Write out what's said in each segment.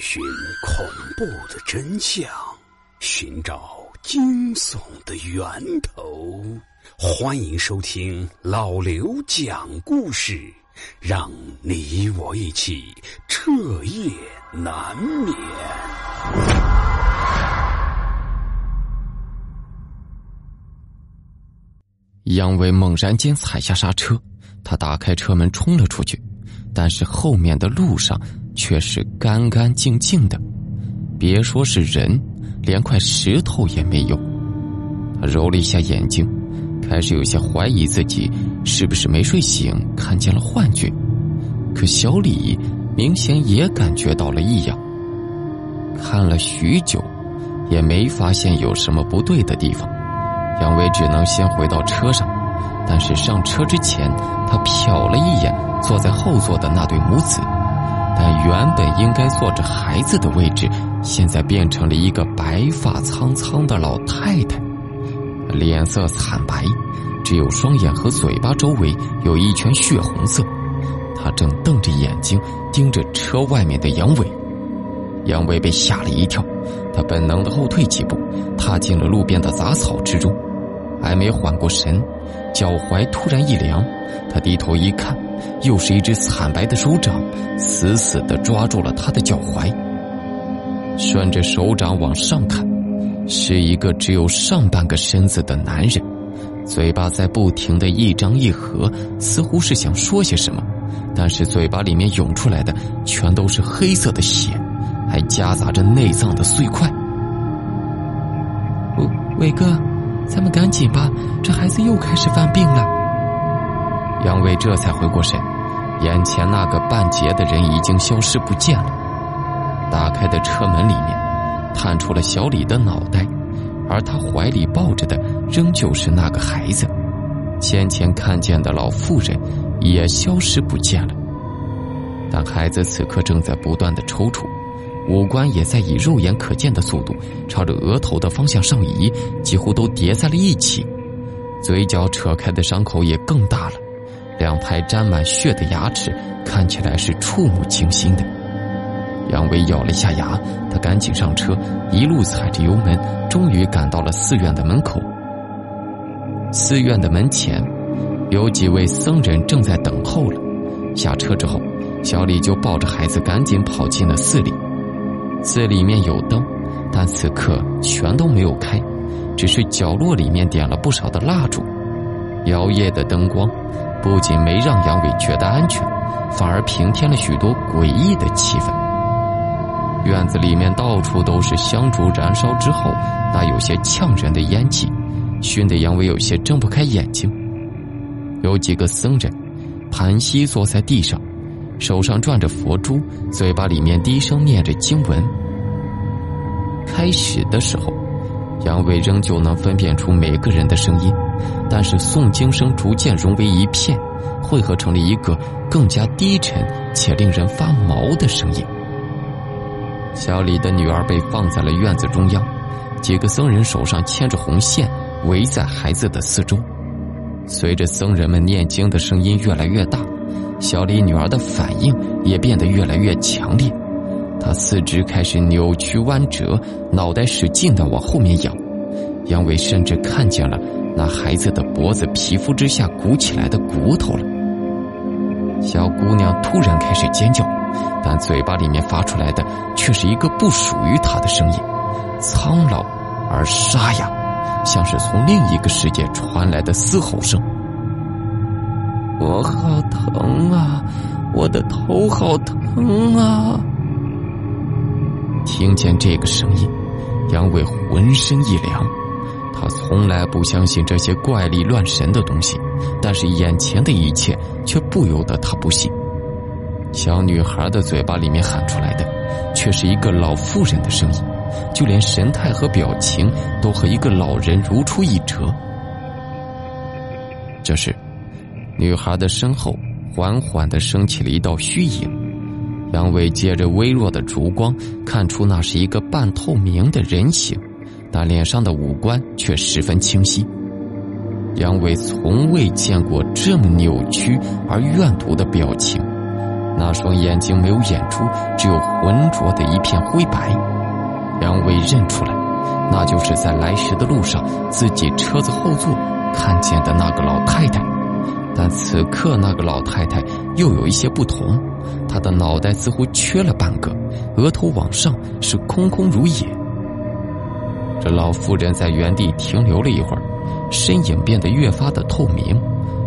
寻恐怖的真相，寻找惊悚的源头。欢迎收听老刘讲故事，让你我一起彻夜难眠。杨伟猛然间踩下刹车，他打开车门冲了出去，但是后面的路上却是干干净净的，别说是人，连块石头也没有。他揉了一下眼睛，开始有些怀疑自己是不是没睡醒，看见了幻觉。可小李明显也感觉到了异样，看了许久，也没发现有什么不对的地方。杨伟只能先回到车上，但是上车之前，他瞟了一眼坐在后座的那对母子，那原本应该坐着孩子的位置，现在变成了一个白发苍苍的老太太，脸色惨白，只有双眼和嘴巴周围有一圈血红色。她正瞪着眼睛盯着车外面的杨伟，杨伟被吓了一跳，他本能的后退几步，踏进了路边的杂草之中。还没缓过神，脚踝突然一凉，他低头一看，又是一只惨白的手掌，死死的抓住了他的脚踝。顺着手掌往上看，是一个只有上半个身子的男人，嘴巴在不停的一张一合，似乎是想说些什么，但是嘴巴里面涌出来的全都是黑色的血，还夹杂着内脏的碎块。伟伟哥。咱们赶紧吧，这孩子又开始犯病了。杨伟这才回过神，眼前那个半截的人已经消失不见了。打开的车门里面，探出了小李的脑袋，而他怀里抱着的仍旧是那个孩子。先前看见的老妇人也消失不见了，但孩子此刻正在不断的抽搐。五官也在以肉眼可见的速度朝着额头的方向上移，几乎都叠在了一起。嘴角扯开的伤口也更大了，两排沾满血的牙齿看起来是触目惊心的。杨伟咬了一下牙，他赶紧上车，一路踩着油门，终于赶到了寺院的门口。寺院的门前，有几位僧人正在等候了。下车之后，小李就抱着孩子赶紧跑进了寺里。寺里面有灯，但此刻全都没有开，只是角落里面点了不少的蜡烛。摇曳的灯光不仅没让杨伟觉得安全，反而平添了许多诡异的气氛。院子里面到处都是香烛燃烧之后那有些呛人的烟气，熏得杨伟有些睁不开眼睛。有几个僧人盘膝坐在地上。手上转着佛珠，嘴巴里面低声念着经文。开始的时候，杨伟仍旧能分辨出每个人的声音，但是诵经声逐渐融为一片，汇合成了一个更加低沉且令人发毛的声音。小李的女儿被放在了院子中央，几个僧人手上牵着红线，围在孩子的四周。随着僧人们念经的声音越来越大。小李女儿的反应也变得越来越强烈，她四肢开始扭曲弯折，脑袋使劲的往后面仰。杨伟甚至看见了那孩子的脖子皮肤之下鼓起来的骨头了。小姑娘突然开始尖叫，但嘴巴里面发出来的却是一个不属于她的声音，苍老而沙哑，像是从另一个世界传来的嘶吼声。我好疼啊！我的头好疼啊！听见这个声音，杨伟浑身一凉。他从来不相信这些怪力乱神的东西，但是眼前的一切却不由得他不信。小女孩的嘴巴里面喊出来的，却是一个老妇人的声音，就连神态和表情都和一个老人如出一辙。这时。女孩的身后缓缓的升起了一道虚影，杨伟借着微弱的烛光看出那是一个半透明的人形，但脸上的五官却十分清晰。杨伟从未见过这么扭曲而怨毒的表情，那双眼睛没有眼珠，只有浑浊的一片灰白。杨伟认出来，那就是在来时的路上自己车子后座看见的那个老太太。但此刻那个老太太又有一些不同，她的脑袋似乎缺了半个，额头往上是空空如也。这老妇人在原地停留了一会儿，身影变得越发的透明，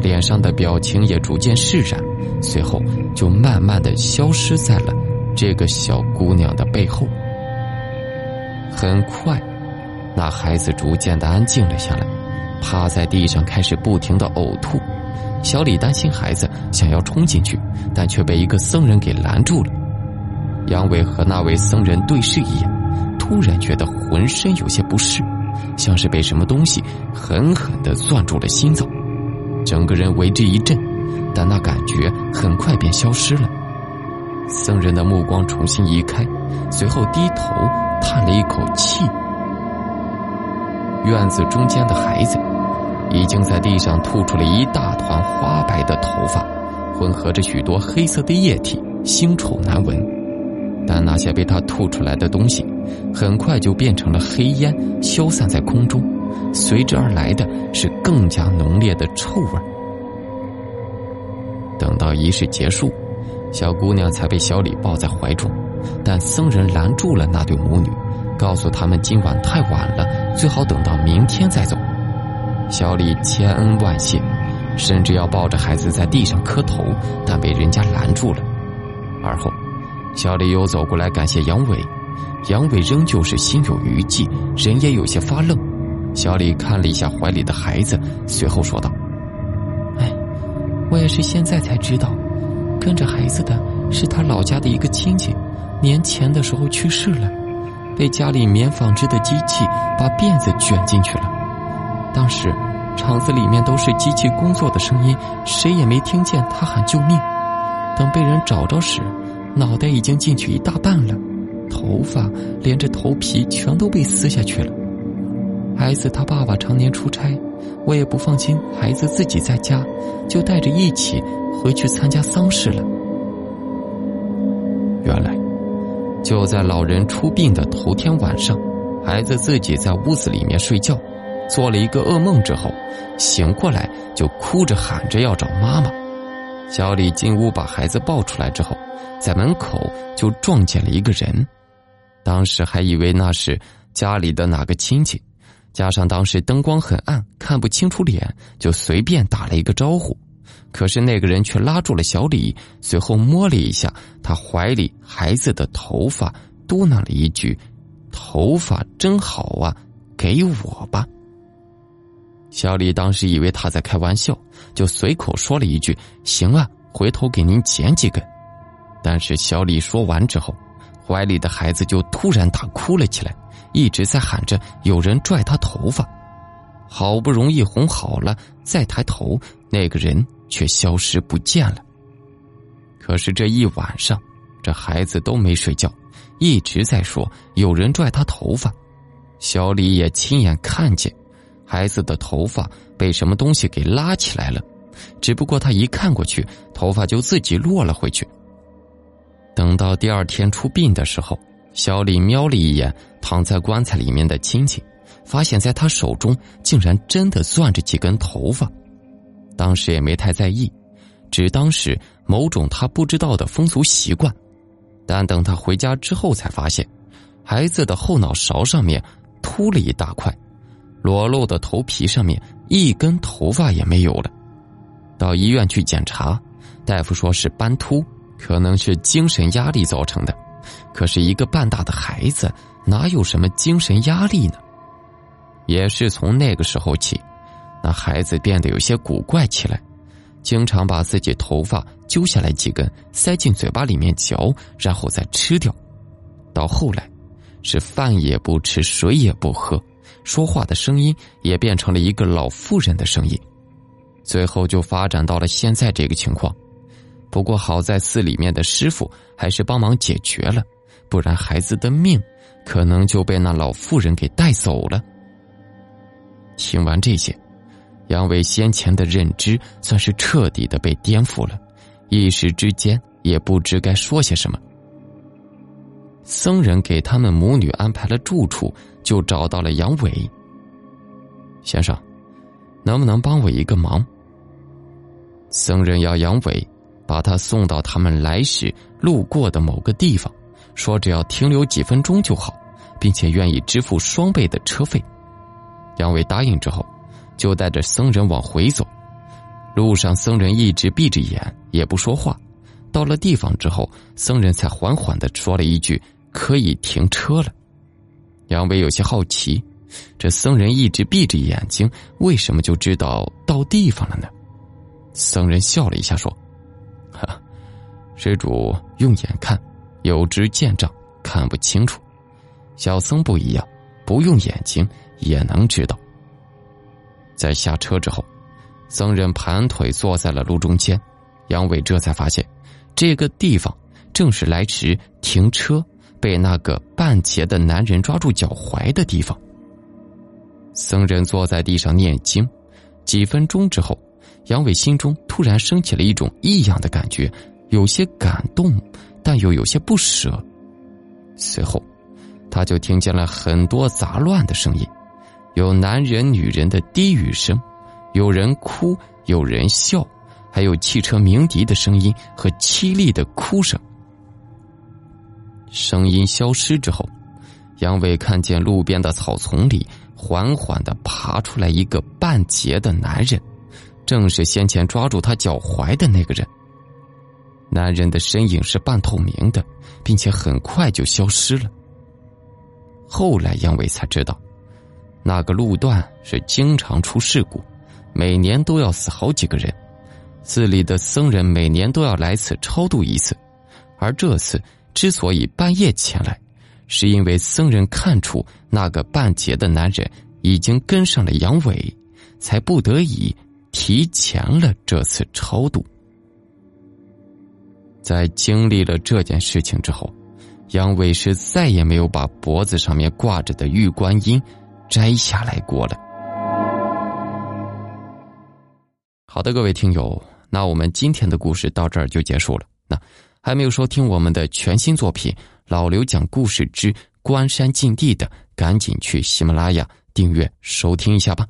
脸上的表情也逐渐释然，随后就慢慢的消失在了这个小姑娘的背后。很快，那孩子逐渐的安静了下来，趴在地上开始不停的呕吐。小李担心孩子想要冲进去，但却被一个僧人给拦住了。杨伟和那位僧人对视一眼，突然觉得浑身有些不适，像是被什么东西狠狠的攥住了心脏，整个人为之一震，但那感觉很快便消失了。僧人的目光重新移开，随后低头叹了一口气。院子中间的孩子。已经在地上吐出了一大团花白的头发，混合着许多黑色的液体，腥臭难闻。但那些被他吐出来的东西，很快就变成了黑烟，消散在空中。随之而来的是更加浓烈的臭味。等到仪式结束，小姑娘才被小李抱在怀中，但僧人拦住了那对母女，告诉他们今晚太晚了，最好等到明天再走。小李千恩万谢，甚至要抱着孩子在地上磕头，但被人家拦住了。而后，小李又走过来感谢杨伟，杨伟仍旧是心有余悸，人也有些发愣。小李看了一下怀里的孩子，随后说道：“哎，我也是现在才知道，跟着孩子的是他老家的一个亲戚，年前的时候去世了，被家里棉纺织的机器把辫子卷进去了。”当时，厂子里面都是机器工作的声音，谁也没听见他喊救命。等被人找着时，脑袋已经进去一大半了，头发连着头皮全都被撕下去了。孩子他爸爸常年出差，我也不放心孩子自己在家，就带着一起回去参加丧事了。原来，就在老人出殡的头天晚上，孩子自己在屋子里面睡觉。做了一个噩梦之后，醒过来就哭着喊着要找妈妈。小李进屋把孩子抱出来之后，在门口就撞见了一个人，当时还以为那是家里的哪个亲戚，加上当时灯光很暗，看不清楚脸，就随便打了一个招呼。可是那个人却拉住了小李，随后摸了一下他怀里孩子的头发，嘟囔了一句：“头发真好啊，给我吧。”小李当时以为他在开玩笑，就随口说了一句：“行啊，回头给您剪几根。”但是小李说完之后，怀里的孩子就突然大哭了起来，一直在喊着有人拽他头发。好不容易哄好了，再抬头，那个人却消失不见了。可是这一晚上，这孩子都没睡觉，一直在说有人拽他头发。小李也亲眼看见。孩子的头发被什么东西给拉起来了，只不过他一看过去，头发就自己落了回去。等到第二天出殡的时候，小李瞄了一眼躺在棺材里面的亲戚，发现在他手中竟然真的攥着几根头发。当时也没太在意，只当是某种他不知道的风俗习惯。但等他回家之后，才发现孩子的后脑勺上面秃了一大块。裸露的头皮上面一根头发也没有了，到医院去检查，大夫说是斑秃，可能是精神压力造成的。可是，一个半大的孩子哪有什么精神压力呢？也是从那个时候起，那孩子变得有些古怪起来，经常把自己头发揪下来几根，塞进嘴巴里面嚼，然后再吃掉。到后来，是饭也不吃，水也不喝。说话的声音也变成了一个老妇人的声音，最后就发展到了现在这个情况。不过好在寺里面的师傅还是帮忙解决了，不然孩子的命可能就被那老妇人给带走了。听完这些，杨伟先前的认知算是彻底的被颠覆了，一时之间也不知该说些什么。僧人给他们母女安排了住处，就找到了杨伟。先生，能不能帮我一个忙？僧人要杨伟把他送到他们来时路过的某个地方，说只要停留几分钟就好，并且愿意支付双倍的车费。杨伟答应之后，就带着僧人往回走。路上，僧人一直闭着眼，也不说话。到了地方之后，僧人才缓缓的说了一句。可以停车了，杨伟有些好奇，这僧人一直闭着眼睛，为什么就知道到地方了呢？僧人笑了一下说：“，施主用眼看，有知见障，看不清楚。小僧不一样，不用眼睛也能知道。”在下车之后，僧人盘腿坐在了路中间，杨伟这才发现，这个地方正是来时停车。被那个半截的男人抓住脚踝的地方。僧人坐在地上念经，几分钟之后，杨伟心中突然升起了一种异样的感觉，有些感动，但又有些不舍。随后，他就听见了很多杂乱的声音，有男人、女人的低语声，有人哭，有人笑，还有汽车鸣笛的声音和凄厉的哭声。声音消失之后，杨伟看见路边的草丛里缓缓的爬出来一个半截的男人，正是先前抓住他脚踝的那个人。男人的身影是半透明的，并且很快就消失了。后来杨伟才知道，那个路段是经常出事故，每年都要死好几个人，寺里的僧人每年都要来此超度一次，而这次。之所以半夜前来，是因为僧人看出那个半截的男人已经跟上了杨伟，才不得已提前了这次超度。在经历了这件事情之后，杨伟是再也没有把脖子上面挂着的玉观音摘下来过了。好的，各位听友，那我们今天的故事到这儿就结束了。那。还没有收听我们的全新作品《老刘讲故事之关山禁地》的，赶紧去喜马拉雅订阅收听一下吧。